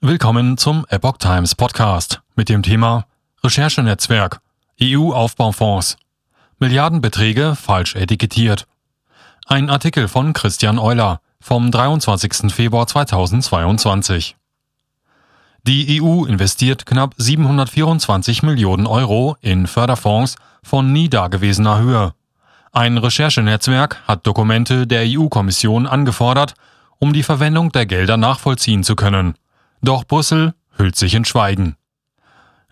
Willkommen zum Epoch Times Podcast mit dem Thema Recherchenetzwerk EU-Aufbaufonds Milliardenbeträge falsch etikettiert. Ein Artikel von Christian Euler vom 23. Februar 2022. Die EU investiert knapp 724 Millionen Euro in Förderfonds von nie dagewesener Höhe. Ein Recherchenetzwerk hat Dokumente der EU-Kommission angefordert, um die Verwendung der Gelder nachvollziehen zu können. Doch Brüssel hüllt sich in Schweigen.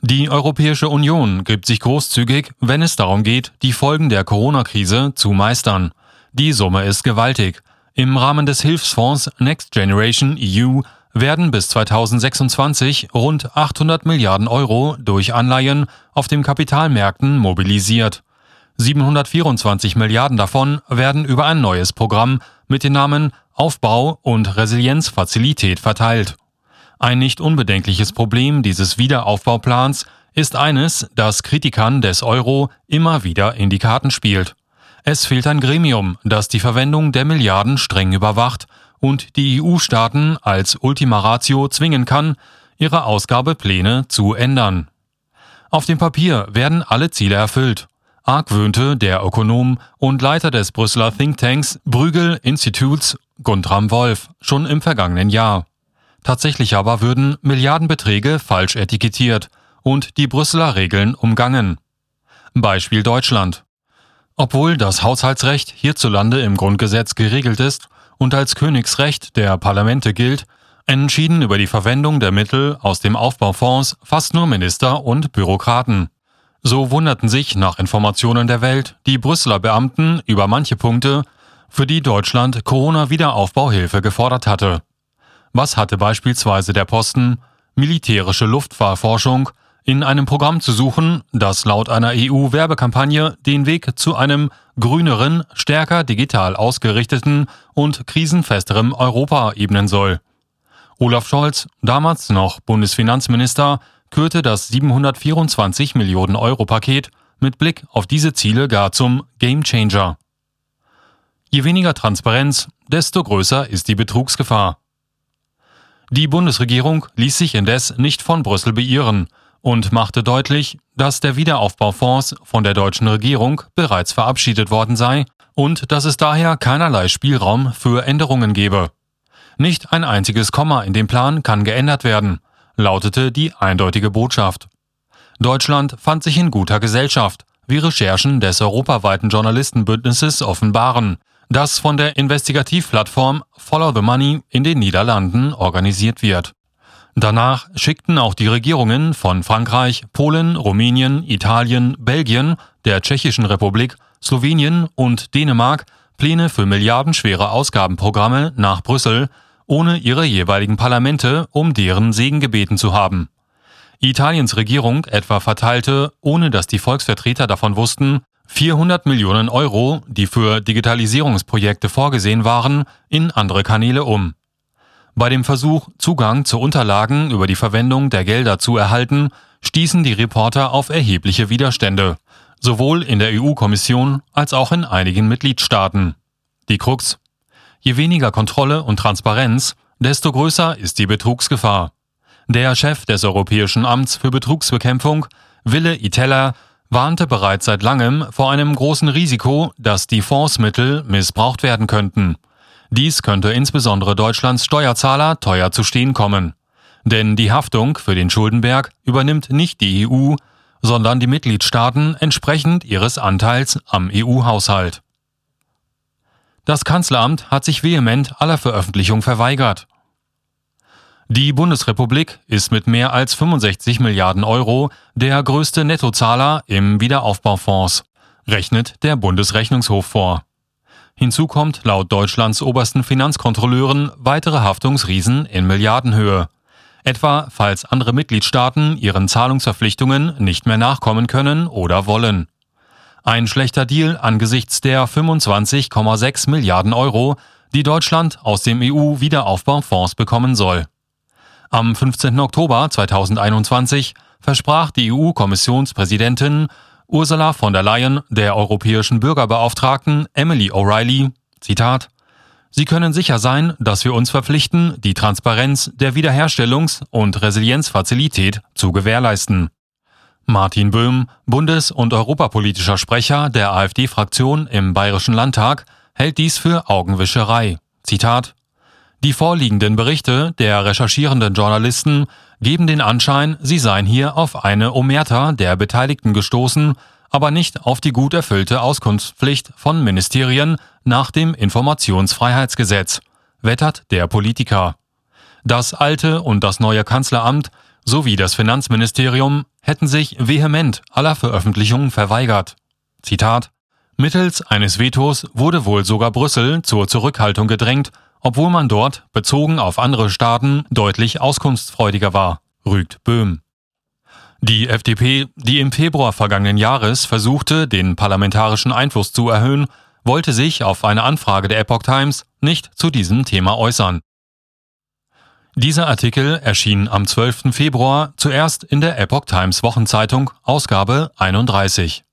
Die Europäische Union gibt sich großzügig, wenn es darum geht, die Folgen der Corona-Krise zu meistern. Die Summe ist gewaltig. Im Rahmen des Hilfsfonds Next Generation EU werden bis 2026 rund 800 Milliarden Euro durch Anleihen auf den Kapitalmärkten mobilisiert. 724 Milliarden davon werden über ein neues Programm mit dem Namen Aufbau und Resilienzfazilität verteilt. Ein nicht unbedenkliches Problem dieses Wiederaufbauplans ist eines, das Kritikern des Euro immer wieder in die Karten spielt. Es fehlt ein Gremium, das die Verwendung der Milliarden streng überwacht und die EU-Staaten als Ultima Ratio zwingen kann, ihre Ausgabepläne zu ändern. Auf dem Papier werden alle Ziele erfüllt, argwöhnte der Ökonom und Leiter des Brüsseler Thinktanks Brügel Instituts Guntram Wolf schon im vergangenen Jahr. Tatsächlich aber würden Milliardenbeträge falsch etikettiert und die Brüsseler Regeln umgangen. Beispiel Deutschland. Obwohl das Haushaltsrecht hierzulande im Grundgesetz geregelt ist und als Königsrecht der Parlamente gilt, entschieden über die Verwendung der Mittel aus dem Aufbaufonds fast nur Minister und Bürokraten. So wunderten sich nach Informationen der Welt die Brüsseler Beamten über manche Punkte, für die Deutschland Corona-Wiederaufbauhilfe gefordert hatte. Was hatte beispielsweise der Posten militärische Luftfahrforschung in einem Programm zu suchen, das laut einer EU-Werbekampagne den Weg zu einem grüneren, stärker digital ausgerichteten und krisenfesterem Europa ebnen soll. Olaf Scholz, damals noch Bundesfinanzminister, kürte das 724 Millionen Euro Paket mit Blick auf diese Ziele gar zum Gamechanger. Je weniger Transparenz, desto größer ist die Betrugsgefahr. Die Bundesregierung ließ sich indes nicht von Brüssel beirren und machte deutlich, dass der Wiederaufbaufonds von der deutschen Regierung bereits verabschiedet worden sei und dass es daher keinerlei Spielraum für Änderungen gebe. Nicht ein einziges Komma in dem Plan kann geändert werden, lautete die eindeutige Botschaft. Deutschland fand sich in guter Gesellschaft, wie Recherchen des europaweiten Journalistenbündnisses offenbaren, das von der Investigativplattform Follow the Money in den Niederlanden organisiert wird. Danach schickten auch die Regierungen von Frankreich, Polen, Rumänien, Italien, Belgien, der Tschechischen Republik, Slowenien und Dänemark Pläne für milliardenschwere Ausgabenprogramme nach Brüssel, ohne ihre jeweiligen Parlamente um deren Segen gebeten zu haben. Italiens Regierung etwa verteilte, ohne dass die Volksvertreter davon wussten, 400 Millionen Euro, die für Digitalisierungsprojekte vorgesehen waren, in andere Kanäle um. Bei dem Versuch, Zugang zu Unterlagen über die Verwendung der Gelder zu erhalten, stießen die Reporter auf erhebliche Widerstände, sowohl in der EU-Kommission als auch in einigen Mitgliedstaaten. Die Krux. Je weniger Kontrolle und Transparenz, desto größer ist die Betrugsgefahr. Der Chef des Europäischen Amts für Betrugsbekämpfung, Wille Itella, warnte bereits seit langem vor einem großen Risiko, dass die Fondsmittel missbraucht werden könnten. Dies könnte insbesondere Deutschlands Steuerzahler teuer zu stehen kommen. Denn die Haftung für den Schuldenberg übernimmt nicht die EU, sondern die Mitgliedstaaten entsprechend ihres Anteils am EU-Haushalt. Das Kanzleramt hat sich vehement aller Veröffentlichung verweigert. Die Bundesrepublik ist mit mehr als 65 Milliarden Euro der größte Nettozahler im Wiederaufbaufonds, rechnet der Bundesrechnungshof vor. Hinzu kommt laut Deutschlands obersten Finanzkontrolleuren weitere Haftungsriesen in Milliardenhöhe. Etwa falls andere Mitgliedstaaten ihren Zahlungsverpflichtungen nicht mehr nachkommen können oder wollen. Ein schlechter Deal angesichts der 25,6 Milliarden Euro, die Deutschland aus dem EU-Wiederaufbaufonds bekommen soll. Am 15. Oktober 2021 versprach die EU-Kommissionspräsidentin Ursula von der Leyen der europäischen Bürgerbeauftragten Emily O'Reilly, Zitat, Sie können sicher sein, dass wir uns verpflichten, die Transparenz der Wiederherstellungs- und Resilienzfazilität zu gewährleisten. Martin Böhm, bundes- und europapolitischer Sprecher der AfD-Fraktion im Bayerischen Landtag, hält dies für Augenwischerei. Zitat Die vorliegenden Berichte der recherchierenden Journalisten geben den Anschein, sie seien hier auf eine Omerta der Beteiligten gestoßen, aber nicht auf die gut erfüllte Auskunftspflicht von Ministerien nach dem Informationsfreiheitsgesetz, wettert der Politiker. Das alte und das neue Kanzleramt sowie das Finanzministerium hätten sich vehement aller Veröffentlichungen verweigert. Zitat Mittels eines Vetos wurde wohl sogar Brüssel zur Zurückhaltung gedrängt, obwohl man dort, bezogen auf andere Staaten, deutlich auskunftsfreudiger war, rügt Böhm. Die FDP, die im Februar vergangenen Jahres versuchte, den parlamentarischen Einfluss zu erhöhen, wollte sich auf eine Anfrage der Epoch Times nicht zu diesem Thema äußern. Dieser Artikel erschien am 12. Februar zuerst in der Epoch Times Wochenzeitung, Ausgabe 31.